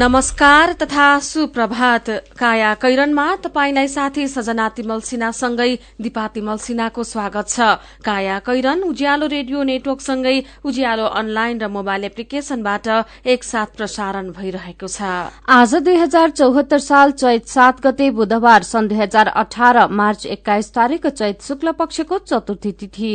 नमस्कार तथा सुप्रभात। काया कैरनमा तपाईंलाई साथी सजना तिमल सिन्हासँगै दिपा तिमल सिन्हाको स्वागत छ। काया कैरन उज्यालो रेडियो नेटवर्कसँगै उज्यालो अनलाइन र मोबाइल एप्लिकेशनबाट एकसाथ प्रसारण भइरहेको छ। आज दुई हजार चौहत्तर साल चैत सात गते बुधबार सन् दुई हजार अठार मार्च एक्काइस तारीक चैत शुक्ल पक्षको चतुर्थी तिथि।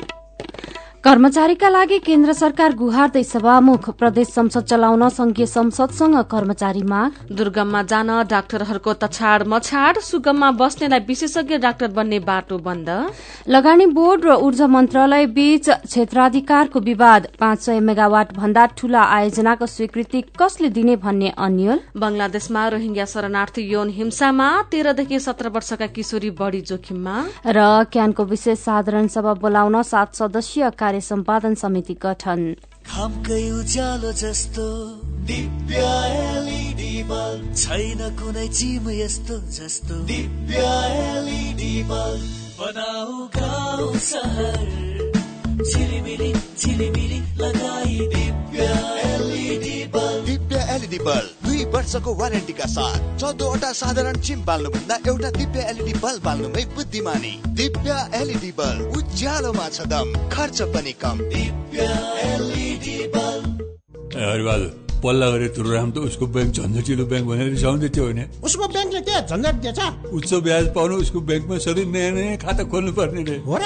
कर्मचारीका लागि केन्द्र सरकार गुहार्दै सभामुख प्रदेश संसद चलाउन संघीय संसदसँग कर्मचारी माग। दुर्गममा जान डाक्टरहरूको तछाड मछाड सुगममा बस्नेलाई विशेषज्ञ डाक्टर बन्ने बाटो बन्द। लगानी बोर्ड र ऊर्जा मन्त्रालय बीच क्षेत्राधिकारको विवाद पाँच सय मेगावाट भन्दा ठूला आयोजनाको स्वीकृति कसले दिने भन्ने अन्यल? बंगलादेशमा रोहिंग्या शरणार्थी यौन हिंसामा तेह्रदेखि सत्र वर्षका किशोरी बढ़ी जोखिममा। र क्यानको विशेष साधारण सभा बोलाउन सात सदस्यीय कार्य सम्पादन समिति गठन। उज्यालो जस्तो छैन कुनै चिम यस्तो जस्तो। बनाऊ गाउँ सहर। झिलिमिली झिलिमिली लगाई दिव्य एलइडी बल्ब। एलइडी बल्ब दुई वर्षको वारेन्टीका साथ चौधवटा साधारण चिम बाल्नुभन्दा एउटा दिव्य एलइडी बल्ब बाल्नुमै बुद्धिमानी। दिव्य एलइडी बल्ब उज्यालोमा छ दम खर्च पनि कम। दिव्य एलइडी बल्ब। पल्ला गरे तुरुराम त उसको ब्याङ्क झन्झटिलो ब्याङ्क भनेर रिसाउँदै थियो भने उसको ब्याङ्कले के झन्झट दिएछ। उच्च ब्याज पाउनु उसको ब्याङ्कमा सधैँ नयाँ नयाँ खाता खोल्नु पर्ने रे। हो र?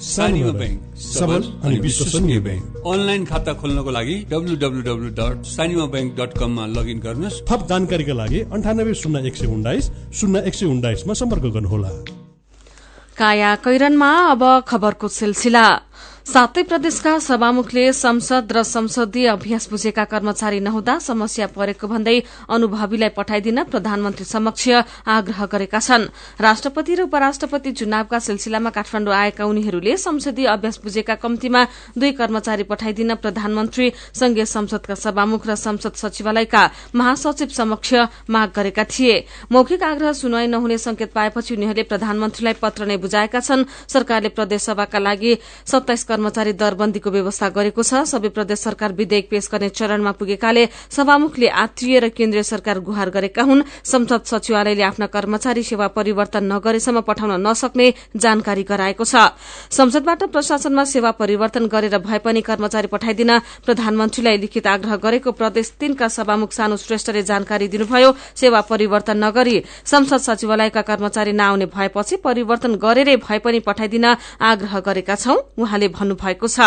ब्याङ्क सबल अनि विश्वसनीय ब्याङ्क अनलाइन खाता खोल्नको लागि W W W dot Sanima bank dot कममा लगइन गर्नुहोस्। थप जानकारीका लागि अन्ठानब्बे शून्य एक सय उन्नाइस शून्य एक सय उन्नाइसमा सम्पर्क गर्नुहोला। काया कैरनमा अब खबरको सिलसिला। सातै प्रदेशका सभामुखले संसद र संसदीय अभ्यास बुझेका कर्मचारी नहुँदा समस्या परेको भन्दै अनुभवीलाई पठाइदिन प्रधानमन्त्री समक्ष आग्रह गरेका छन्। राष्ट्रपति र उपराष्ट्रपति चुनावका सिलसिलामा काठमाण्डु आएका उनीहरूले संसदीय अभ्यास बुझेका कम्तीमा दुई कर्मचारी पठाइदिन प्रधानमन्त्री संघीय संसदका सभामुख र संसद सचिवालयका महासचिव समक्ष माग गरेका थिए। मौखिक आग्रह सुनवाई नहुने संकेत पाएपछि उनीहरूले प्रधानमन्त्रीलाई पत्र नै बुझाएका छन्। सरकारले प्रदेशसभाका लागि सत्ताइस कर्मचारी दरबन्दीको व्यवस्था गरेको छ। सबै प्रदेश सरकार विधेयक पेश गर्ने चरणमा पुगेकाले सभामुखले आत्रीय र केन्द्रीय सरकार गुहार गरेका हुन्। संसद सचिवालयले आफ्ना कर्मचारी सेवा परिवर्तन नगरेसम्म पठाउन नसक्ने जानकारी गराएको छ। संसदबाट प्रशासनमा सेवा परिवर्तन गरेर भए पनि कर्मचारी पठाइदिन प्रधानमन्त्रीलाई लिखित आग्रह गरेको प्रदेश तीनका सभामुख सानु श्रेष्ठले जानकारी दिनुभयो। सेवा परिवर्तन नगरी संसद सचिवालयका कर्मचारी नआउने भएपछि परिवर्तन गरेरै भए पनि पठाइदिन आग्रह गरेका छौं। उहाँले भन्नुभएको छ।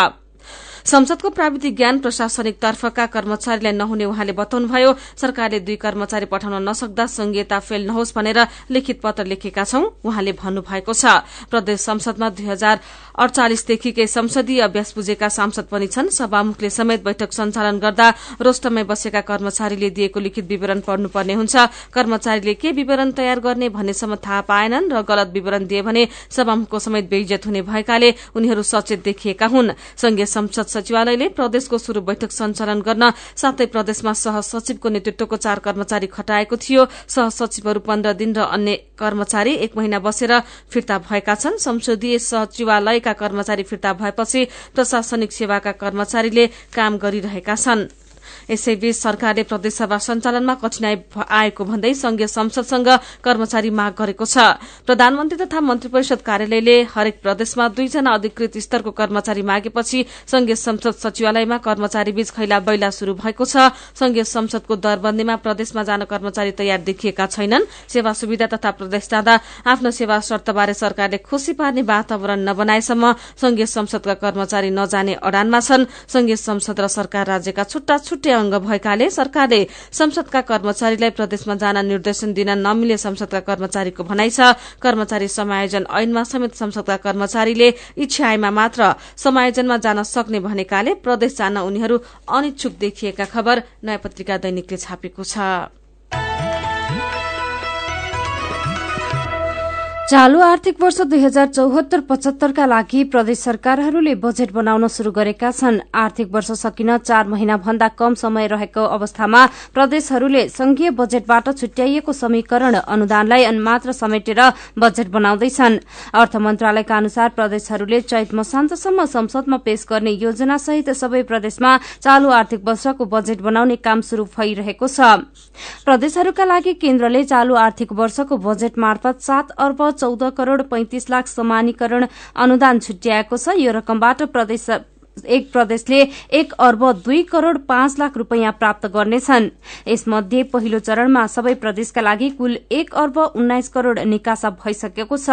संसदको प्राविधिक ज्ञान प्रशासनिक तर्फका कर्मचारीलाई नहुने उहाँले बताउनुभयो सरकारले दुई कर्मचारी पठाउन नसक्दा संघीयता फेल नहोस् भनेर लिखित पत्र लेखेका छौं उहाँले भन्नुभएको छ। प्रदेश संसदमा दुई हजार अडचालिसदेखिकै संसदीय अभ्यास बुझेका सांसद पनि छन्। सभामुखले समेत बैठक सञ्चालन गर्दा रोस्टमै बसेका कर्मचारीले दिएको लिखित विवरण पढ्नुपर्ने हुन्छ। कर्मचारीले के विवरण तयार गर्ने भन्नेसम्म थाहा पाएनन् र गलत विवरण दिए भने सभामुखको समेत बेइज्जत हुने भएकाले उनीहरू सचेत देखिएका हुन्। संघीय संसद सचिवालयले प्रदेशको शुरू बैठक सञ्चालन गर्न सातै प्रदेशमा सह सचिवको नेतृत्वको चार कर्मचारी खटाएको थियो। सह सचिवहरू पन्ध्र दिन र अन्य कर्मचारी एक महिना बसेर फिर्ता भएका छन्। संसदीय सचिवालयका कर्मचारी फिर्ता भएपछि प्रशासनिक सेवाका कर्मचारीले काम गरिरहेका छनृ। यसैबीच सरकारले प्रदेशसभा सञ्चालनमा कठिनाई आएको भन्दै संघीय संसदसँग कर्मचारी माग गरेको छ। प्रधानमन्त्री तथा मन्त्री परिषद कार्यालयले हरेक प्रदेशमा दुईजना अधिकृत स्तरको कर्मचारी मागेपछि संघीय संसद सचिवालयमा कर्मचारी बीच खैला बैला शुरू भएको छ। संघीय संसदको दरबन्दीमा प्रदेशमा जान कर्मचारी तयार देखिएका छैनन्। सेवा सुविधा तथा प्रदेश जाँदा आफ्नो सेवा शर्तबारे सरकारले खुशी पार्ने वातावरण नबनाएसम्म संघीय संसदका कर्मचारी नजाने अडानमा छन्। संघीय संसद र सरकार राज्यका छुट्टा छुट्टै अंग भएकाले सरकारले संसदका कर्मचारीलाई प्रदेशमा जान निर्देशन दिन नमिले संसदका कर्मचारीको भनाइ छ। कर्मचारी समायोजन ऐनमा समेत संसदका कर्मचारीले इच्छा मात्र समायोजनमा जान सक्ने भनेकाले प्रदेश जान उनीहरू अनिच्छुक देखिएका खबर नयाँ पत्रिका दैनिकले छापेको छ। चालू आर्थिक वर्ष दुई हजार चौहत्तर पचहत्तरका लागि प्रदेश सरकारहरूले बजेट बनाउन शुरू गरेका छन्। आर्थिक वर्ष सकिन चार महिना भन्दा कम समय रहेको अवस्थामा प्रदेशहरूले संघीय बजेटबाट छुट्याइएको समीकरण अनुदानलाई मात्र समेटेर बजेट बनाउँदैछन्। अर्थ मन्त्रालयका अनुसार प्रदेशहरूले चैत मसान्तसम्म संसदमा पेश गर्ने योजना सहित सबै प्रदेशमा चालू आर्थिक वर्षको बजेट बनाउने काम शुरू भइरहेको छ। प्रदेशहरूका लागि केन्द्रले चालू आर्थिक वर्षको बजेट मार्फत सात अर्ब चौध करोड़ पैंतिस लाख समानीकरण अनुदान छुट्याएको छ। यो रकमबाट प्रदेश एक प्रदेशले एक अर्ब दुई करोड़ पाँच लाख रूपियाँ प्राप्त गर्नेछन्। यसमध्ये पहिलो चरणमा सबै प्रदेशका लागि कुल एक अर्ब उन्नाइस करोड़ निकासा भइसकेको छ।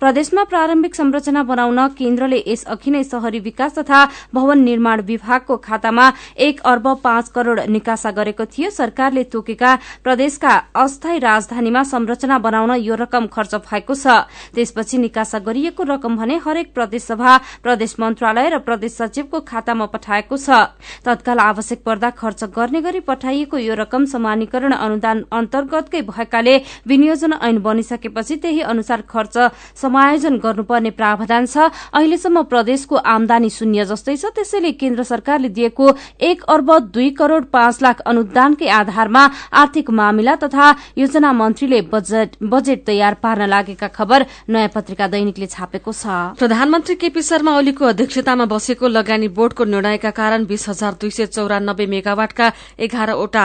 प्रदेशमा प्रारम्भिक संरचना बनाउन केन्द्रले यस अघि नै शहरी विकास तथा भवन निर्माण विभागको खातामा एक अर्ब पाँच करोड़ निकासा गरेको थियो। सरकारले तोकेका प्रदेशका अस्थायी राजधानीमा संरचना बनाउन यो रकम खर्च भएको छ। त्यसपछि निकासा गरिएको रकम भने हरेक प्रदेश सभा प्रदेश मन्त्रालय र प्रदेश सचिवको खातामा पठाएको छ। तत्काल आवश्यक पर्दा खर्च गर्ने गरी पठाइएको यो रकम समानीकरण अनुदान अन्तर्गतकै भएकाले विनियोजन ऐन बनिसकेपछि त्यही अनुसार खर्च समायोजन गर्नुपर्ने प्रावधान छ। अहिलेसम्म प्रदेशको आमदानी शून्य जस्तै छ। त्यसैले केन्द्र सरकारले दिएको एक अर्ब दुई करोड़ पाँच लाख अनुदानकै आधारमा आर्थिक मामिला तथा योजना मन्त्रीले बजेट तयार पार्न लागेका खबर नयाँ पत्रिका दैनिकले छापेको छ। प्रधानमन्त्री केपी शर्मा ओलीको अध्यक्षतामा बसेको लगानी बोर्डको निर्णयका कारण बीस हजार दुई सय चौरानब्बे मेगावाटका एघारवटा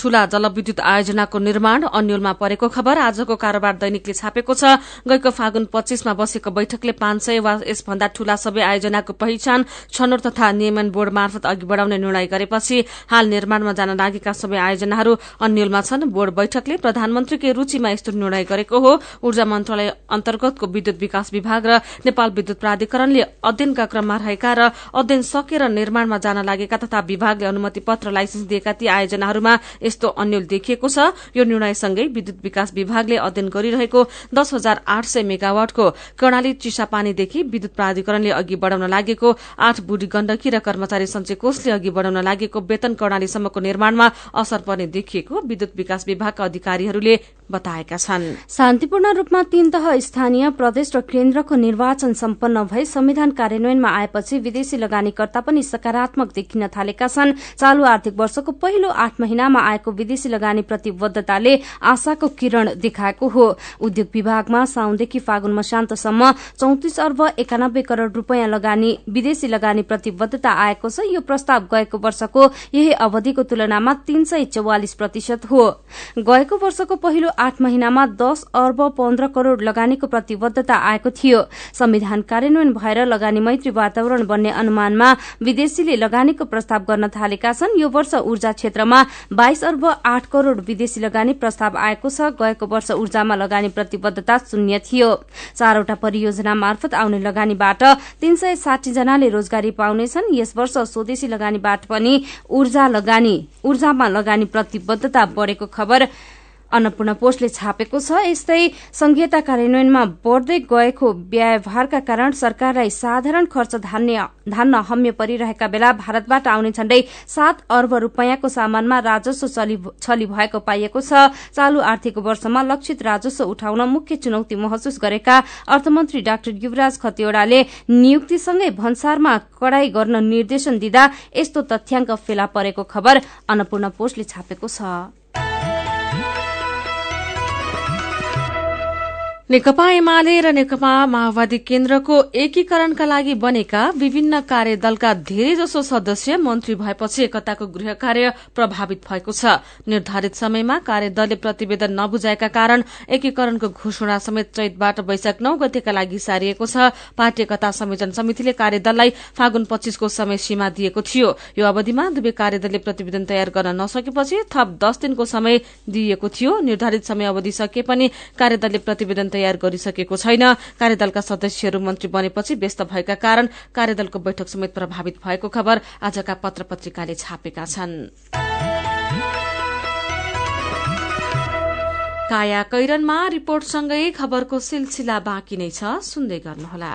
ठूला जलविद्युत आयोजनाको निर्माण अन्यलमा परेको खबर आजको कारोबार दैनिकले छापेको छ। गएको फागुन पच्चीसमा बसेको बैठकले पाँच सय वा यसभन्दा ठूला सबै आयोजनाको पहिचान छनौट तथा नियमन बोर्ड मार्फत अघि बढ़ाउने निर्णय गरेपछि हाल निर्माणमा जान लागेका सबै आयोजनाहरू अन्यलमा छन्। बोर्ड बैठकले प्रधानमन्त्रीकै रूचिमा यस्तो निर्णय गरेको हो। ऊर्जा मन्त्रालय अन्तर्गतको विद्युत विकास विभाग र नेपाल विद्युत प्राधिकरणले अध्ययनका क्रममा रहेका र अध्ययन सकेर निर्माणमा जान लागेका तथा विभागले अनुमति पत्र लाइसेन्स दिएका ती आयोजनाहरूमा यस्तो अन्यल देखिएको छ। यो निर्णयसँगै विद्युत विकास विभागले अध्ययन गरिरहेको दस हजार आठ सय मेगावाटको कर्णाली चिसापानीदेखि विद्युत प्राधिकरणले अघि बढ़ाउन लागेको आठ बुढी गण्डकी र कर्मचारी सञ्चय कोषले अघि बढ़ाउन लागेको वेतन कर्णालीसम्मको निर्माणमा असर पर्ने देखिएको विद्युत विकास विभागका अधिकारीहरूले बताएका छन्। शान्तिपूर्ण रूपमा तीन तह स्थानीय प्रदेश र केन्द्रको निर्वाचन सम्पन्न भई संविधान कार्यान्वयनमा आएपछि विदेशी लगानीकर्ता पनि सकारात्मक देखिन थालेका छन्। चालू आर्थिक वर्षको पहिलो आठ महिनामा आएको विदेशी लगानी प्रतिबद्धताले आशाको किरण देखाएको हो। उद्योग विभागमा साउनदेखि फागुन मशान्तसम्म चौतिस अर्ब एकानब्बे करोड़ रूपियाँ लगानी विदेशी लगानी प्रतिबद्धता आएको छ। यो प्रस्ताव गएको वर्षको यही अवधिको तुलनामा तीन सय चौवालिस प्रतिशत हो। गएको वर्षको पहिलो आठ महिनामा दस अर्ब पन्ध्र करोड़ लगानीको प्रतिबद्धता आएको थियो। संविधान कार्यान्वयन भएर लगानी मैत्री वातावरण बन्ने अनुमानमा विदेशीले लगानीको प्रस्ताव गर्न थालेका छन्। यो वर्ष ऊर्जा क्षेत्रमा बाइस अर्ब आठ करोड़ विदेशी लगानी प्रस्ताव आएको छ। गएको वर्ष ऊर्जामा लगानी प्रतिबद्धता शून्य थियो। चारवटा परियोजना मार्फत आउने लगानीबाट तीन सय साठी जनाले रोजगारी पाउनेछन्। यस वर्ष स्वदेशी लगानीबाट पनि ऊर्जामा लगानी प्रतिबद्धता बढ़ेको खबर अन्नपूर्ण पोस्टले छापेको छ। यस्तै संघीयता कार्यान्वयनमा बढ़दै गएको व्ययभारका कारण सरकारलाई साधारण खर्च धान्न हम्य परिरहेका बेला भारतबाट आउने झण्डै सात अर्ब रूपियाँको सामानमा राजस्व छली भएको पाइएको छ। चालू आर्थिक वर्षमा लक्षित राजस्व उठाउन मुख्य चुनौती महसुस गरेका अर्थमन्त्री डाक्टर युवराज खतिवड़ाले नियुक्तिसँगै भन्सारमा कड़ाई गर्न निर्देशन दिँदा यस्तो तथ्याङ्क फेला परेको खबर अन्नपूर्ण पोस्टले छापेको छ। नेकपा एमाले र नेकपा माओवादी केन्द्रको एकीकरणका लागि बनेका विभिन्न कार्यदलका धेरैजसो सदस्य मन्त्री भएपछि एकताको गृह कार्य प्रभावित भएको छ। निर्धारित समयमा कार्यदलले प्रतिवेदन नबुझाएका कारण एकीकरणको घोषणा समेत चैतबाट वैशाख नौ गतेका लागि सारिएको छ। पार्टी एकता संयोजन समितिले कार्यदललाई फागुन पच्चीसको समय सीमा दिएको थियो। यो अवधिमा दुवै कार्यदलले प्रतिवेदन तयार गर्न नसकेपछि थप दस दिनको समय दिइएको थियो। निर्धारित समय अवधि सके पनि कार्यदलले प्रतिवेदन तयार गरिसकेको छैन। कार्यदलका सदस्यहरू मन्त्री बनेपछि व्यस्त भएका कारण कार्यदलको बैठक समेत प्रभावित भएको खबर आजका पत्र पत्रिकाले छापेका छन्। काया कैरनमा रिपोर्टसँगै खबरको सिलसिला बाँकी नै छ। सुन्दै गर्नुहोला।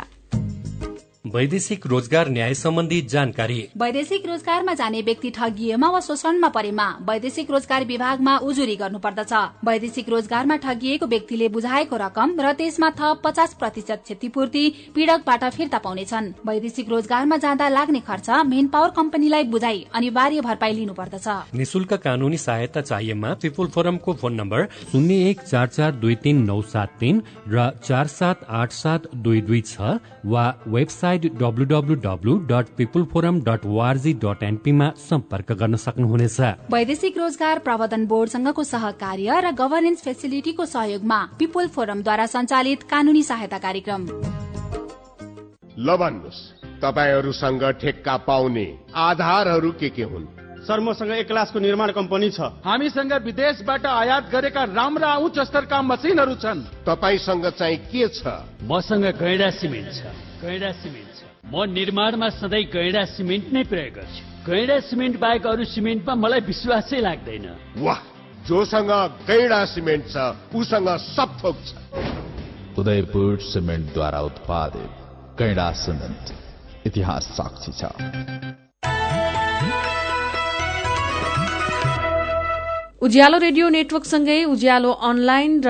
वैदेशिक रोजगार न्याय सम्बन्धी जानकारी। वैदेशिक रोजगारमा जाने व्यक्ति ठगिएमा वा शोषणमा परेमा वैदेशिक रोजगार विभागमा उजुरी गर्नुपर्दछ। वैदेशिक रोजगारमा ठगिएको व्यक्तिले बुझाएको रकम र त्यसमा थप पचास प्रतिशत क्षतिपूर्ति पीड़कबाट फिर्ता पाउनेछन्। वैदेशिक रोजगारमा जाँदा लाग्ने खर्च मेन पावर कम्पनीलाई बुझाइ अनिवार्य भरपाई लिनुपर्दछ। निशुल्क कानूनी सहायता चाहिएमा पिपुल फोरमको फोन नम्बर शून्य एक चार चार दुई तीन नौ सात तीन र चार सात आठ सात दुई दुई छ वा वेबसाइट www.peopleforum.org.np मा सम्पर्क गर्न सक्नुहुनेछ। वैदेशिक रोजगार प्रवर्धन बोर्डसँगको सहकार्य र गभर्नेन्स फेसिलिटीको सहयोगमा पिपुल फोरमद्वारा सञ्चालित कानूनी सहायता कार्यक्रम। ल भन्नुहोस् तपाईँहरूसँग ठेक्का पाउने आधारहरू के के हुन्? सर मसँग एक क्लासको निर्माण कम्पनी छ। हामीसँग विदेशबाट आयात गरेका राम्रा उच्च स्तरका मसिनहरू छन्। तपाईँसँग चाहिँ के छ? मसँग गैडा सिमेन्ट छ। गैडा सिमेन्ट छ। म निर्माणमा सधैँ गैडा सिमेन्ट नै प्रयोग गर्छु। गैडा सिमेन्ट बाहेक अरू सिमेन्टमा मलाई विश्वासै लाग्दैन। वाह जोसँग गैडा सिमेन्ट छ उसँग सब थोक छ। उदयपुर सिमेन्टद्वारा उत्पादित गैडा सिमेन्ट इतिहास साक्षी छ। उज्यालो रेडियो नेटवर्कसँगै उज्यालो अनलाइन र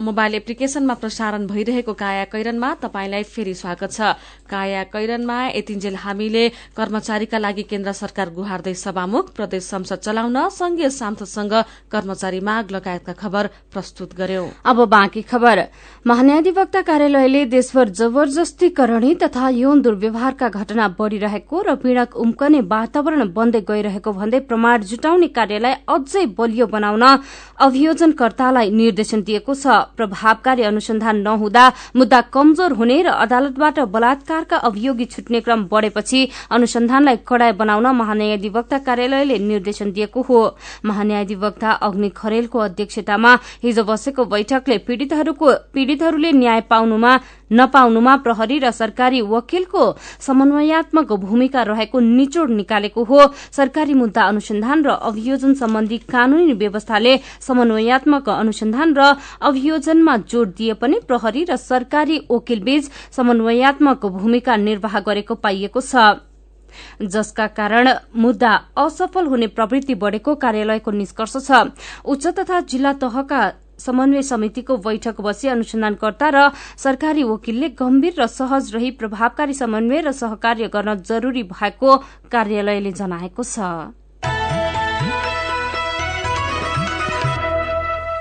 मोबाइल एप्लिकेशनमा प्रसारण भइरहेको काया कैरनमा तपाईंलाई फेरि स्वागत छ। काया कैरनमा यतिन्जेल हामीले कर्मचारीका लागि केन्द्र सरकार गुहार्दै सभामुख प्रदेश संसद चलाउन संघीय सांसदसँग कर्मचारी माग लगायतका खबर प्रस्तुत गर्यौं। अब बाँकी खबर। महान्याधिवक्ता कार्यालयले देशभर जबरजस्ती करणी तथा यौन दुर्व्यवहारका घटना बढ़िरहेको र पीड़क उम्कने वातावरण बन्दै गइरहेको भन्दै प्रमाण जुटाउने कार्यलाई अझै बलियो बनाउन अभियोजनकर्तालाई निर्देशन दिएको छ। प्रभावकारी अनुसन्धान नहुँदा मुद्दा कमजोर हुने र अदालतबाट बलात्कारका अभियोगी छुट्ने क्रम बढ़ेपछि अनुसन्धानलाई कडाई बनाउन महान्यायाधिवक्ता कार्यालयले निर्देशन दिएको हो। महान्यायाधिवक्ता अग्नि खरेलको अध्यक्षतामा हिजो बसेको बैठकले पीड़ितहरूले न्याय पाउनुमा नपाउनुमा प्रहरी र सरकारी वकिलको समन्वयात्मक भूमिका रहेको निचोड़ निकालेको हो। सरकारी मुद्दा अनुसन्धान र अभियोजन सम्बन्धी कानूनी व्यवस्थाले समन्वयात्मक अनुसन्धान र अभियोजनमा जोड़ दिए पनि प्रहरी र सरकारी वकिलबीच समन्वयात्मक भूमिका निर्वाह गरेको पाइएको छ। जसका कारण मुद्दा असफल हुने प्रवृत्ति बढ़ेको कार्यालयको निष्कर्ष छ। उच्च तथा जिल्ला तहका समन्वय समितिको बैठक बसी अनुसन्धानकर्ता र सरकारी वकिलले गम्भीर र सहज रही प्रभावकारी समन्वय र सहकार्य गर्न जरूरी भएको कार्यालयले जनाएको छ।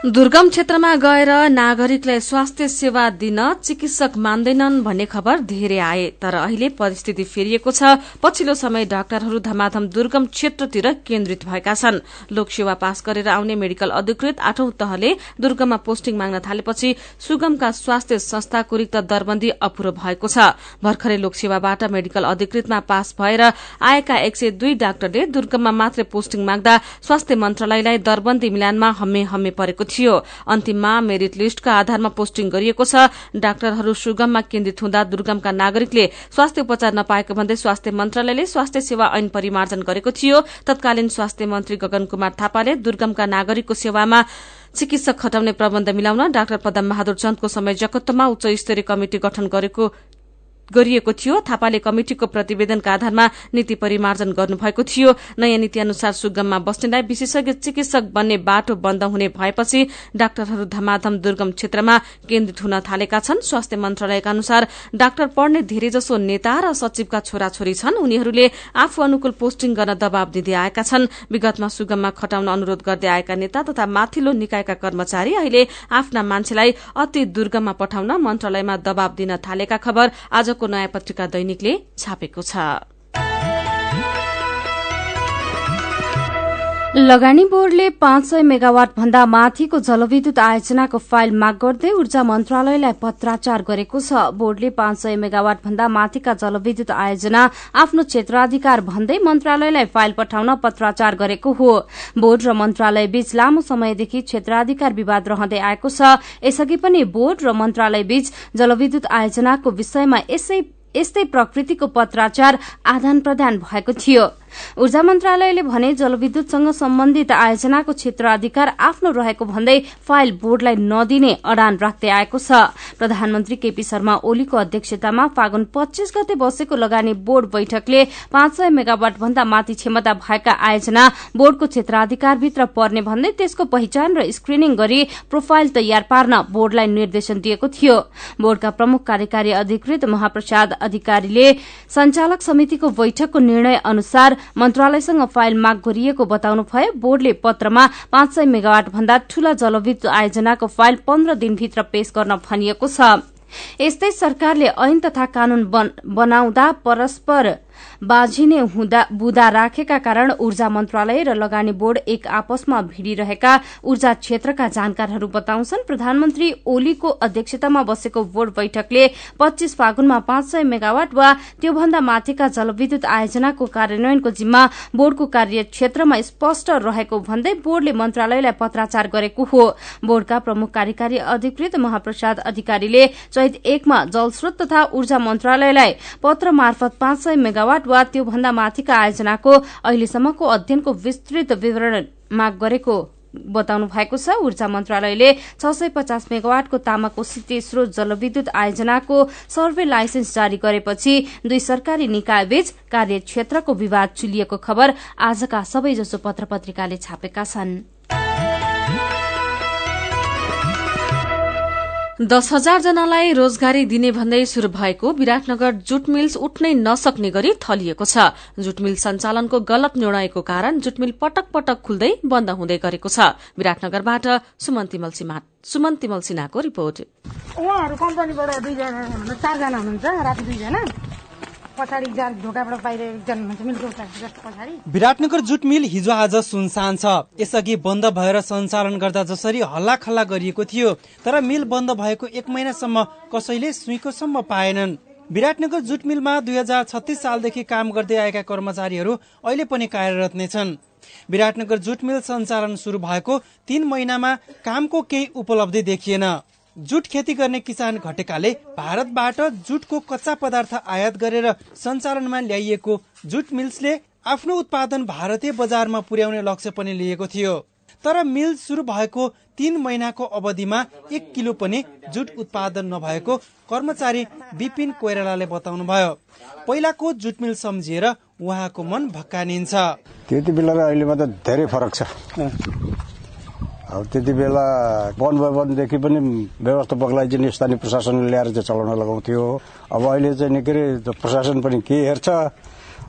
दुर्गम क्षेत्रमा गएर नागरिकलाई स्वास्थ्य सेवा दिन चिकित्सक मान्दैनन् भन्ने खबर धेरै आए तर अहिले परिस्थिति फेरिएको छ। पछिल्लो समय डाक्टरहरू धमाधम दुर्गम क्षेत्रतिर केन्द्रित भएका छन्। लोकसेवा पास गरेर आउने मेडिकल अधिकृत आठौं तहले दुर्गममा पोस्टिङ माग्न थालेपछि सुगमका स्वास्थ्य संस्थाको रिक्त दरबन्दी अपुरो भएको छ। भर्खरै लोकसेवाबाट मेडिकल अधिकृतमा पास भएर आएका एक सय दुई डाक्टरले दुर्गममा मात्रै पोस्टिङ माग्दा स्वास्थ्य मन्त्रालयलाई दरबन्दी मिलानमा हम्मे हम्मे परेको थियो। थियो। अन्तिममा मेरिट लिस्टका आधारमा पोस्टिङ गरिएको छ। डाक्टरहरू सुगममा केन्द्रित हुँदा दुर्गमका नागरिकले स्वास्थ्य उपचार नपाएको भन्दै स्वास्थ्य मन्त्रालयले स्वास्थ्य सेवा ऐन परिमार्जन गरेको थियो। तत्कालीन स्वास्थ्य मन्त्री गगन कुमार थापाले दुर्गमका नागरिकको सेवामा चिकित्सक खटाउने प्रबन्ध मिलाउन डाक्टर पदम बहादुर चन्दको समय जगत्तमा उच्च स्तरीय कमिटि गठन गरेको गरिएको थियो। थापाले कमिटिको प्रतिवेदनका आधारमा नीति परिमार्जन गर्नुभएको थियो। नयाँ नीति अनुसार सुगममा बस्नेलाई विशेषज्ञ चिकित्सक बन्ने बाटो बन्द हुने भएपछि डाक्टरहरू धमाधम दुर्गम क्षेत्रमा केन्द्रित हुन थालेका छन्। स्वास्थ्य मन्त्रालयका अनुसार डाक्टर पढ्ने धेरैजसो नेता र सचिवका छोराछोरी छन्। उनीहरूले आफू अनुकूल पोस्टिङ गर्न दबाव दिँदै आएका छन्। विगतमा सुगममा खटाउन अनुरोध गर्दै आएका नेता तथा माथिल्लो निकायका कर्मचारी अहिले आफ्ना मान्छेलाई अति दुर्गममा पठाउन मन्त्रालयमा दबाव दिन थालेका खबर आज आजको नयाँ पत्रिका दैनिकले छापेको छ। लगानी बोर्डले पाँच सय मेगावाट भन्दा माथिको जलविद्युत आयोजनाको फाइल माग गर्दै ऊर्जा मन्त्रालयलाई पत्राचार गरेको छ। बोर्डले पाँच सय मेगावाट भन्दा माथिका जलविद्युत आयोजना आफ्नो क्षेत्राधिकार भन्दै मन्त्रालयलाई फाइल पठाउन पत्राचार गरेको हो। बोर्ड र मन्त्रालय बीच लामो समयदेखि क्षेत्राधिकार विवाद रहँदै आएको छ। यसअघि पनि बोर्ड र मन्त्रालय बीच जलविद्युत आयोजनाको विषयमा यस्तै प्रकृतिको पत्राचार आदान प्रदान भएको थियो। ऊर्जा मन्त्रालयले भने जलविद्युतसँग सम्बन्धित आयोजनाको क्षेत्र अधिकार आफ्नो रहेको भन्दै फाइल बोर्डलाई नदिने अडान राख्दै आएको छ। प्रधानमन्त्री केपी शर्मा ओलीको अध्यक्षतामा फागुन पच्चीस गते बसेको लगानी बोर्ड बैठकले पाँच सय मेगावाट भन्दा माथि क्षमता भएका आयोजना बोर्डको क्षेत्राधिकारभित्र पर्ने भन्दै त्यसको पहिचान र स्क्रिनिङ गरी प्रोफाइल तयार पार्न बोर्डलाई निर्देशन दिएको थियो। बोर्डका प्रमुख कार्यकारी अधिकृत महाप्रसाद अधिकारीले संचालक समितिको बैठकको निर्णय अनुसार मन्त्रालयसँग फाइल माग गरिएको बताउनु भयो बोर्डले पत्रमा पाँच सय मेगावाट भन्दा ठूला जलविद्युत आयोजनाको फाइल पन्ध्र दिनभित्र पेश गर्न भनिएको छ। यस्तै सरकारले ऐन तथा कानून बनाउँदा परस्पर बाझिने बुदा राखेका कारण ऊर्जा मन्त्रालय र लगानी बोर्ड एक आपसमा भिडिरहेका ऊर्जा क्षेत्रका जानकारहरू बताउँछन्। प्रधानमन्त्री ओलीको अध्यक्षतामा बसेको बोर्ड बैठकले पच्चीस फागुनमा पाँच सय मेगावाट वा त्योभन्दा माथिका जलविद्युत आयोजनाको कार्यान्वयनको जिम्मा बोर्डको कार्यक्षेत्रमा स्पष्ट रहेको भन्दै बोर्डले मन्त्रालयलाई पत्राचार गरेको हो। बोर्डका प्रमुख कार्यकारी अधिकृत महाप्रसाद अधिकारीले चैत एकमा जलस्रोत तथा ऊर्जा मन्त्रालयलाई पत्र मार्फत पाँच सय मेगावाट वा त्योभन्दा माथिका आयोजनाको अहिलेसम्मको अध्ययनको विस्तृत विवरण माग गरेको बताउनु भएको छ। ऊर्जा मन्त्रालयले छ सय पचास मेगावाटको तामाकोशी स्रोत जलविद्युत आयोजनाको सर्वे लाइसेन्स जारी गरेपछि दुई सरकारी निकायबीच कार्यक्षेत्रको विवाद चुलिएको खबर आजका सबैजसो पत्र पत्रिकाले छापेका छन्। दस हजार जनालाई रोजगारी दिने भन्दै शुरू भएको विराटनगर जुट मिल्स उठ्नै नसक्ने गरी थलिएको छ। जुट मिल सञ्चालनको गलत निर्णयको कारण जुट मिल पटक पटक खुल्दै बन्द हुँदै गरेको छ। विराटनगरबाट सुमन तिमल सिन्हाको रिपोर्ट। उहाँहरू कम्पनीबाट चारजना हुनुहुन्छ राति दुईजना। विराटनगर जुट मिल हिजो आज सुनसान छ। यसअघि बन्द भएर सञ्चालन गर्दा जसरी हल्ला खल्ला गरिएको थियो तर मिल बन्द भएको एक महिनासम्म कसैले सुइकोसम्म पाएनन्। विराटनगर जुट मिलमा दुई हजार छत्तिस सालदेखि काम गर्दै आएका कर्मचारीहरू अहिले पनि कार्यरत नै छन्। विराटनगर जुट मिल सञ्चालन शुरू भएको तीन महिनामा कामको केही उपलब्धि देखिएन। जुट खेती गर्ने किसान घटेकाले भारतबाट जुटको कच्चा पदार्थ आयात गरेर सञ्चालनमा ल्याइएको जुट मिल्सले आफ्नो उत्पादन भारतीय बजारमा पुर्याउने लक्ष्य पनि लिएको थियो। तर मिल सुरु भएको तीन महिनाको अवधिमा एक किलो पनि जुट उत्पादन नभएको कर्मचारी विपिन कोइरालाले बताउनु भयो पहिलाको जुट मिल सम्झिएर उहाँको मन भक्कानिन्छ। त्यति बेला र अहिलेमा त धेरै फरक छ। अब त्यति बेला वन भवनदेखि पनि व्यवस्थापकलाई चाहिँ स्थानीय प्रशासनले ल्याएर चाहिँ चलाउन लगाउँथ्यो अब अहिले चाहिँ के अरे प्रशासन पनि के हेर्छ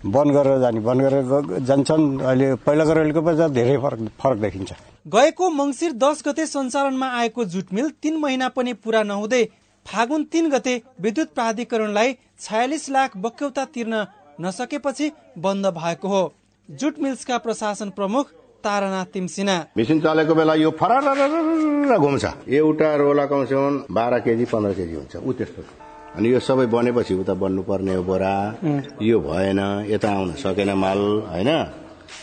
बन्द गरेर जाने बन्द गरेर जान्छन् अहिले पहिला अहिलेको पनि धेरै फरक फरक देखिन्छ गएको मङ्सिर दस गते सञ्चालनमा आएको जुट मिल तीन महिना पनि पूरा नहुँदै फागुन तीन गते विद्युत प्राधिकरणलाई छयालिस लाख बक्यौता तिर्न नसकेपछि बन्द भएको हो जुट मिल्सका प्रशासन प्रमुख तारानाथ तिमसिना मेसिन चलेको बेला यो फरार घुम्छ। एउटा रोला कमसेकम बाह्र केजी पन्ध्र केजी हुन्छ। ऊ त्यस्तो अनि यो सबै बनेपछि उता बन्नुपर्ने हो बोरा। यो भएन यता आउन सकेन माल होइन?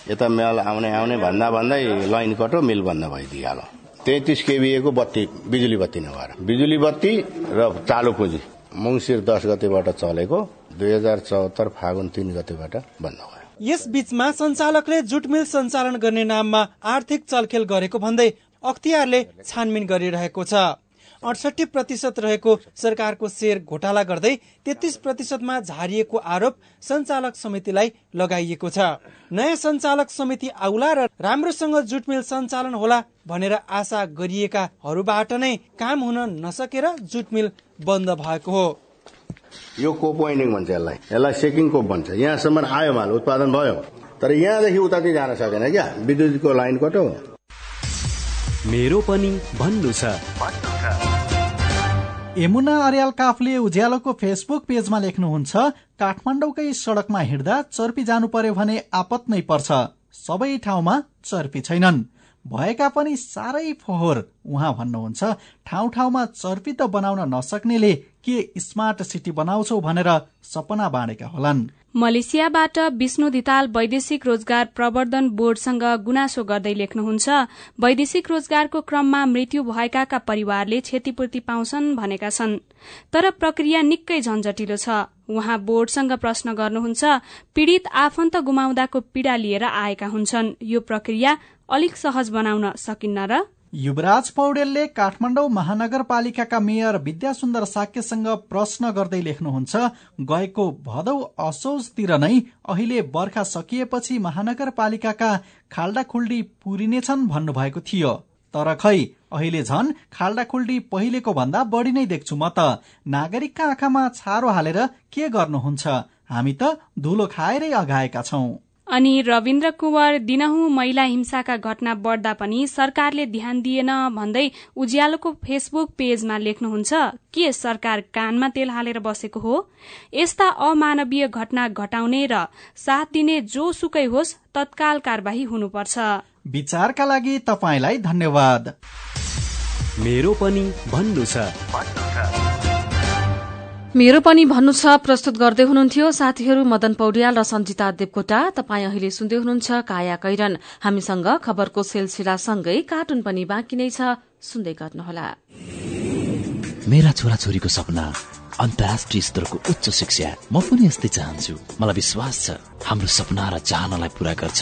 यता मेल आउने आउने भन्दा भन्दै लाइन कटो मिल बन्द भइदिइहाल्यो। तेत्तिस केबिएको बत्ती बिजुली बत्ती नभएर। बिजुली बत्ती र चालु पुँजी। मङ्सिर दस गतेबाट चलेको दुई हजार चौहत्तर फागुन तिन गतेबाट बन्द भयो यस बीचमा सञ्चालकले जुट मिल सञ्चालन गर्ने नाममा आर्थिक चलखेल गरेको भन्दै अख्तियारले छानबिन गरिरहेको छ। अडसठी प्रतिशत रहेको सरकारको शेयर घोटाला गर्दै तेत्तीस प्रतिशतमा झारिएको आरोप सञ्चालक समितिलाई लगाइएको छ। नयाँ सञ्चालक समिति आउला र राम्रोसँग जुट मिल सञ्चालन होला भनेर आशा गरिएकाहरूबाट नै काम हुन नसकेर जुट मिल बन्द भएको हो। यो कोपोइन्डिङ भन्छ यसलाई। यसलाई सेकिङ कोप भन्छ। यहाँसम्म आयो माल उत्पादन भयो। तर यहाँदेखि उता चाहिँ जान सकेन क्या विद्युतको लाइन कटो। मेरो पनि भन्नु छ। यमुना अर्याल काफले उज्यालोको फेसबुक पेजमा लेख्नुहुन्छ काठमाडौँकै सड़कमा हिँड्दा चर्पी जानु पर्यो भने आपत नै पर्छ। सबै ठाउँमा चर्पी छैनन्। भएका पनि साह्रै फोहोर उहाँ भन्नुहुन्छ ठाउँ ठाउँमा चर्पी त बनाउन नसक्नेले के स्मार्ट सिटी बनाउँछौ भनेर सपना बाँडेका होलान्। मलेसियाबाट विष्णु धिताल वैदेशिक रोजगार प्रवर्धन बोर्डसँग गुनासो गर्दै लेख्नुहुन्छ वैदेशिक रोजगारको क्रममा मृत्यु भएकाका परिवारले क्षतिपूर्ति पाउँछन् भनेका छन्। तर प्रक्रिया निकै झन्झटिलो छ। उहाँ बोर्डसँग प्रश्न गर्नुहुन्छ पीड़ित आफन्त गुमाउँदाको पीड़ा लिएर आएका हुन्छन्। यो प्रक्रिया अलिक सहज बनाउन सकिन्न र युवराज पौडेलले काठमाडौँ महानगरपालिकाका मेयर विद्यासुन्दर साक्यसँग प्रश्न गर्दै लेख्नुहुन्छ गएको भदौ असोजतिर नै अहिले बर्खा सकिएपछि महानगरपालिकाका खाल्डाखुल्डी पुरिनेछन् भन्नुभएको थियो। तर खै अहिले झन खाल्डाखुल्डी पहिलेको भन्दा बढी नै देख्छु म त। नागरिकका आँखामा छारो हालेर के गर्नुहुन्छ? हामी त धुलो खाएरै अघाएका छौं। अनि रविन्द्र कुँवर दिनहुँ महिला हिंसाका घटना बढ्दा पनि सरकारले ध्यान दिएन भन्दै उज्यालोको फेसबुक पेजमा लेख्नुहुन्छ के सरकार कानमा तेल हालेर बसेको हो? यस्ता अमानवीय घटना घटाउने र साथ दिने जो सुकै होस् तत्काल कार्यवाही हुनुपर्छ। विचारका लागि तपाईँलाई धन्यवाद। मेरो पनि भन्नु छ। मेरो पनि भन्नु छ प्रस्तुत गर्दै हुनुहुन्थ्यो साथीहरू मदन पौड्याल र सञ्जिता देवकोटा। तपाईँ अहिले सुन्दै हुनुहुन्छ काया कैरन। हामीसँग खबरको सिलसिलासँगै कार्टुन पनि बाँकी नै छ। सुन्दै गर्नुहोला। मेरा छोराछोरीको सपना अन्तर्राष्ट्रिय स्तरको उच्च शिक्षा। म पनि यस्तै चाहन्छु। मलाई विश्वास छ हाम्रो सपना र चाहनालाई पूरा गर्छ।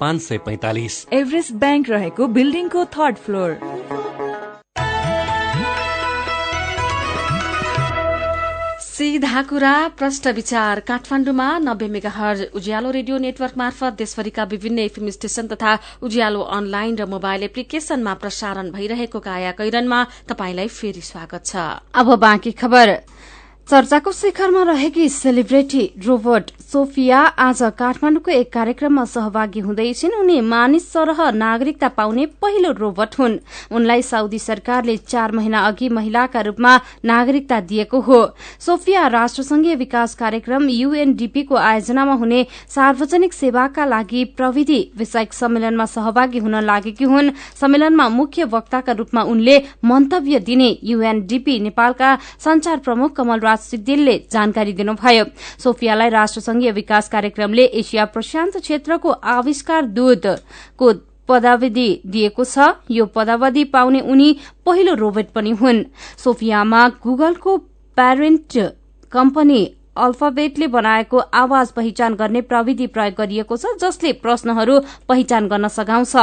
पाँच सय पैतालिस। एभरेस्ट ब्याङ्क रहेको बिल्डिङको थर्ड फ्लोर। सीधा कुरा प्रष्ट विचार काठमाण्डुमा नब्बे मेगाहर उज्यालो रेडियो नेटवर्क मार्फत देशभरिका विभिन्न एफएम स्टेशन तथा उज्यालो अनलाइन र मोबाइल एप्लिकेशनमा प्रसारण भइरहेको काया कैरनमा तपाईंलाई फेरि स्वागत छ। अब बाँकी खबर। चर्चाको शिखरमा रहेकी सेलिब्रेटी रोबोट सोफिया आज काठमाडौँको एक कार्यक्रममा सहभागी हुँदै छिन्। उनी मानिस सरह नागरिकता पाउने पहिलो रोबोट हुन्। उनलाई साउदी सरकारले चार महिना अघि महिलाका रूपमा नागरिकता दिएको हो। सोफिया राष्ट्रसंघीय विकास कार्यक्रम यूएनडीपीको आयोजनामा हुने सार्वजनिक सेवाका लागि प्रविधि विषयक सम्मेलनमा सहभागी हुन लागेकी हुन्। सम्मेलनमा मुख्य वक्ताका रूपमा उनले मन्तव्य दिने यूएनडीपी नेपालका संचार प्रमुख कमलराज सिद्धिलले जानकारी दिनुभयो। सोफियालाई राष्ट्रसंघीय विकास कार्यक्रमले एसिया प्रशान्त क्षेत्रको आविष्कार दूतको पदावधि दिएको छ। यो पदावधि पाउने उनी पहिलो रोबोट पनि हुन्। सोफियामा गुगलको प्यारेन्ट कम्पनी अल्फाबेटले बनाएको आवाज पहिचान गर्ने प्रविधि प्रयोग गरिएको छ जसले प्रश्नहरू पहिचान गर्न सघाउँछ।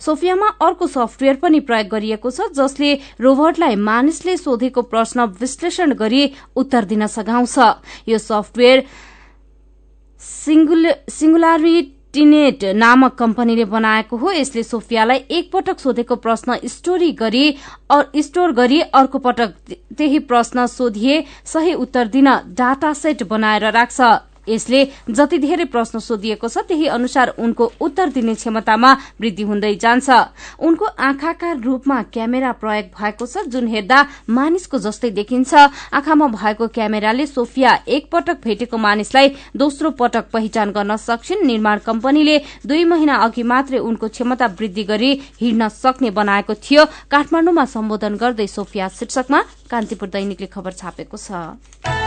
सोफियामा अर्को सफ्टवेयर पनि प्रयोग गरिएको छ जसले रोबोटलाई मानिसले सोधेको प्रश्न विश्लेषण गरी उत्तर दिन सघाउँछ। यो सफ्टवेयर सिंगुलारिटी टिनेट नामक कम्पनीले बनाएको हो। यसले सोफियालाई एकपटक सोधेको प्रश्न स्टोरी गरी स्टोर गरी अर्को पटक त्यही प्रश्न सोधिए सही उत्तर दिन डाटा सेट बनाएर राख्छ। यसले जति धेरै प्रश्न सोधिएको छ त्यही अनुसार उनको उत्तर दिने क्षमतामा वृद्धि हुँदै जान्छ। उनको आँखाका रूपमा क्यामेरा प्रयोग भएको छ जुन हेर्दा मानिसको जस्तै देखिन्छ। आँखामा भएको क्यामेराले सोफिया एकपटक भेटेको मानिसलाई दोस्रो पटक पहिचान गर्न सक्छिन्। निर्माण कम्पनीले दुई महिना अघि मात्रै उनको क्षमता वृद्धि गरी हिँड्न सक्ने बनाएको थियो। काठमाडौँमा सम्बोधन गर्दै सोफिया शीर्षकमा कान्तिपुर दैनिकले खबर छापेको छ।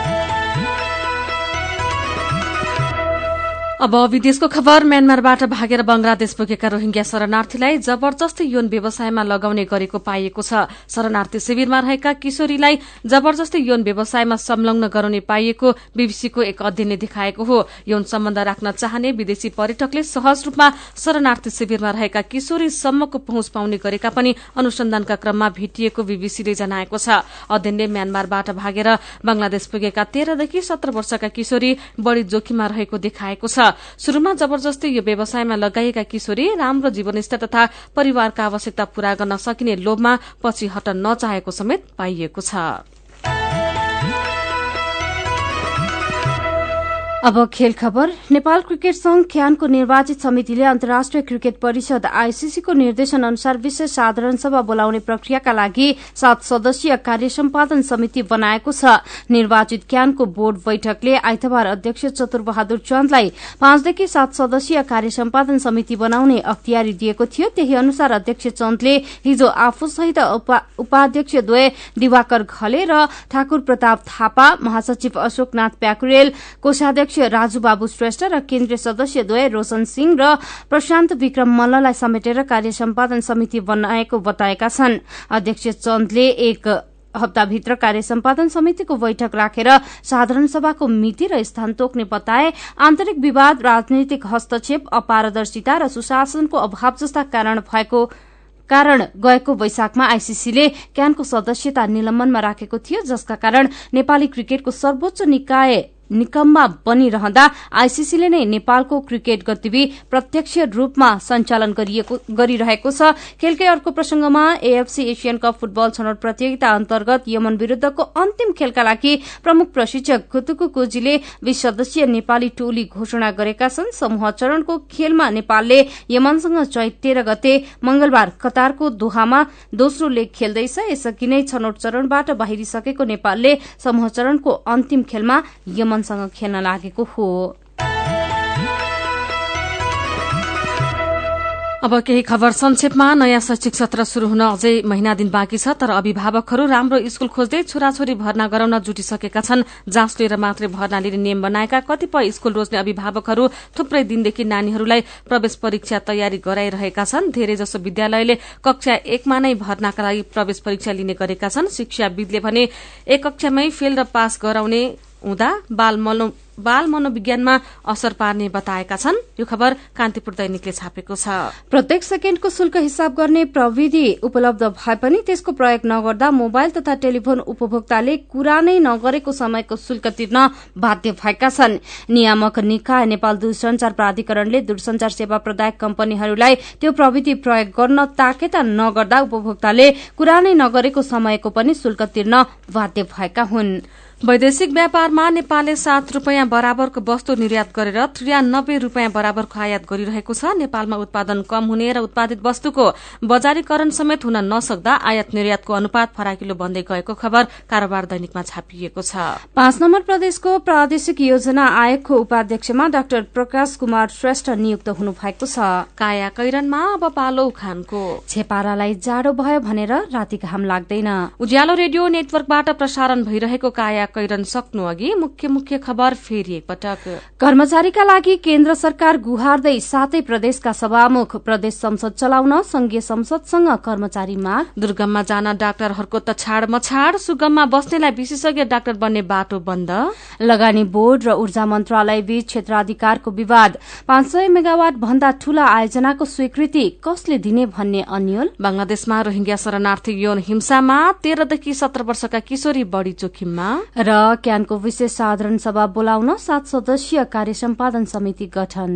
अब विदेशको खबर म्यानमारबाट भागेर बंगलादेश पुगेका रोहिंग्या शरणार्थीलाई जबरजस्ती यौन व्यवसायमा लगाउने गरेको पाइएको छ। शरणार्थी शिविरमा रहेका किशोरीलाई जबरजस्ती यौन व्यवसायमा संलग्न गराउने पाइएको बीबीसीको एक अध्ययनले देखाएको हो। यौन सम्बन्ध राख्न चाहने विदेशी पर्यटकले सहज रूपमा शरणार्थी शिविरमा रहेका किशोरीसम्मको पहुँच पाउने गरेका पनि अनुसन्धानका क्रममा भेटिएको बीबीसीले जनाएको छ। अध्ययनले म्यानमारबाट भागेर बंगलादेश पुगेका तेह्रदेखि सत्र वर्षका किशोरी बढ़ी जोखिममा रहेको देखाएको छ। शुरूमा जबरजस्ती यो व्यवसायमा लगाइएका किशोरी राम्रो जीवनस्तर तथा परिवारका आवश्यकता पूरा गर्न सकिने लोभमा पछि हटन नचाहेको समेत पाइएको छ। अब खेल खबर। नेपाल क्रिकेट संघ ख्यानको निर्वाचित समितिले अन्तर्राष्ट्रिय क्रिकेट परिषद आईसीसीको निर्देशन अनुसार विशेष साधारण सभा बोलाउने प्रक्रियाका लागि सात सदस्यीय कार्य सम्पादन समिति बनाएको छ। निर्वाचित क्यानको बोर्ड बैठकले आइतबार अध्यक्ष चतुरबहादुर चन्दलाई पाँचदेखि सात सदस्यीय कार्य सम्पादन समिति बनाउने अख्तियारी दिएको थियो। त्यही अनुसार अध्यक्ष चन्दले हिजो आफूसहित उपाध्यक्ष द्वय दिवाकर घले र ठाकुर प्रताप थापा महासचिव अशोकनाथ प्याकुरेल कोषाध्यक्ष अध्यक्ष राजुबाबु श्रेष्ठ र केन्द्रीय सदस्य द्वय रोशन सिंह र प्रशान्त विक्रम मल्ललाई समेटेर कार्य सम्पादन समिति बनाएको बताएका छन्। अध्यक्ष चन्दले एक हप्ताभित्र कार्य सम्पादन समितिको बैठक राखेर साधारण सभाको मिति र स्थान तोक्ने बताए आन्तरिक विवाद राजनैतिक हस्तक्षेप अपारदर्शिता र सुशासनको अभाव जस्ता कारण भएको कारण गएको वैशाखमा आईसीसीले क्यानको सदस्यता निलम्बनमा राखेको थियो जसका कारण नेपाली क्रिकेटको सर्वोच्च निकाय निकममा बनिरहँदा आईसीसीले नै नेपालको क्रिकेट गतिविधि प्रत्यक्ष रूपमा सञ्चालन गरिरहेको छ। खेलकै अर्को प्रसंगमा एएफसी एसियन कप फुटबल छनौट प्रतियोगिता अन्तर्गत यमन विरूद्धको अन्तिम खेलका लागि प्रमुख प्रशिक्षक कुतुकु कोजीले बीस सदस्यीय नेपाली टोली घोषणा गरेका छन्। समूह चरणको खेलमा नेपालले यमनसँग चैत तेह्र गते मंगलबार कतारको दोहामा दोस्रो लेग खेल्दैछ। यसअघि नै छनौट चरणबाट बाहिरिसकेको नेपालले समूह चरणको अन्तिम खेलमा यमन सँग खेल्न लागेको हो। अब केही खबर संक्षेपमा। नयाँ शैक्षिक सत्र शुरू हुन अझै महिना दिन बाँकी छ तर अभिभावकहरू राम्रो स्कूल खोज्दै छोराछोरी भर्ना गराउन जुटिसकेका छन्। जाँच लिएर मात्रै भर्ना लिने नियम बनाएका कतिपय स्कूल रोज्ने अभिभावकहरू थुप्रै दिनदेखि नानीहरूलाई प्रवेश परीक्षा तयारी गराइरहेका छन्। धेरैजसो विद्यालयले कक्षा एकमा नै भर्नाका लागि प्रवेश परीक्षा लिने गरेका छन्। शिक्षाविदले भने एक कक्षामै फेल र पास गराउने हुँदा बाल बाल मनोविज्ञानमा असर पार्ने बताएका छन्। यो खबर कान्तिपुर दैनिकले छापेको छ। प्रत्येक सेकेण्डको शुल्क हिसाब गर्ने प्रविधि उपलब्ध भए पनि त्यसको प्रयोग नगर्दा मोबाइल तथा टेलिफोन उपभोक्ताले कुरा नै नगरेको समयको शुल्क तिर्न बाध्य भएका छन्। नियामक निकाय नेपाल दूरसंचार प्राधिकरणले दूरसंचार सेवा प्रदायक कम्पनीहरूलाई त्यो प्रविधि प्रयोग गर्न ताकेता नगर्दा उपभोक्ताले कुरा नै नगरेको समयको पनि शुल्क तिर्न बाध्य भएका हुन्। वैदेशिक व्यापारमा नेपालले सात रूपियाँ बराबरको वस्तु निर्यात गरेर त्रियानब्बे रूपियाँ बराबरको आयात गरिरहेको छ। नेपालमा उत्पादन कम हुने र उत्पादित वस्तुको बजारीकरण समेत हुन नसक्दा आयात निर्यातको अनुपात फराकिलो बन्दै गएको खबर कारोबार दैनिकमा छापिएको छ। पाँच नम्बर प्रदेशको प्रादेशिक योजना आयोगको उपाध्यक्षमा डाक्टर प्रकाश कुमार श्रेष्ठ नियुक्त हुनु भएको छ। काया कैरनमा अब पालो उखानको। छेपारालाई जाडो भयो भनेर राति घाम लाग्दैन। उज्यालो रेडियो नेटवर्कबाट प्रसारण भइरहेको काया कैरन सक्नु अघि मुख्य मुख्य खबर फेरि एकपटक कर्मचारीका लागि केन्द्र सरकार गुहार्दै सातै प्रदेशका सभामुख प्रदेश संसद चलाउन संघीय संसदसँग कर्मचारी माग। दुर्गममा जान डाक्टरहरूको त छाड मछाड सुगममा बस्नेलाई विशेषज्ञ डाक्टर बन्ने बाटो बन्द। लगानी बोर्ड र ऊर्जा मन्त्रालय बीच क्षेत्राधिकारको विवाद। पाँच सय मेगावाट भन्दा ठूला आयोजनाको स्वीकृति कसले दिने भन्ने अन्यल? बंगलादेशमा रोहिंग्या शरणार्थी यौन हिंसामा तेह्रदेखि सत्र वर्षका किशोरी बढ़ी जोखिममा। र क्यानको विशेष साधारण सभा बोलाउन सात सदस्यीय कार्य सम्पादन समिति गठन।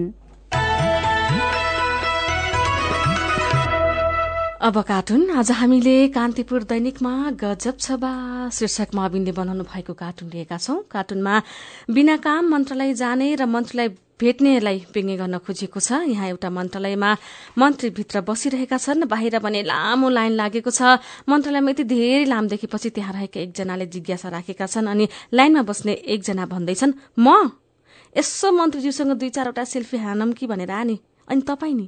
अब कार्टुन। आज हामीले कान्तिपुर दैनिकमा गजब सभा शीर्षकमा अविनले बनाउनु भएको कार्टुन लिएका छौं। कार्टुनमा बिना काम मन्त्रालय जाने र मन्त्रीलाई भेट्नेलाई व्यङ्ग्य गर्न खोजिएको छ। यहाँ एउटा मन्त्रालयमा मन्त्रीभित्र बसिरहेका छन्। बाहिर भने लामो लाइन लागेको छ। मन्त्रालयमा यति धेरै लाम देखेपछि त्यहाँ रहेका एकजनाले जिज्ञासा राखेका छन् अनि लाइनमा बस्ने एकजना भन्दैछन् म? यसो मन्त्रीज्यूसँग दुई चारवटा सेल्फी हानम कि भनेर आनी? अनि तपाईँ नि?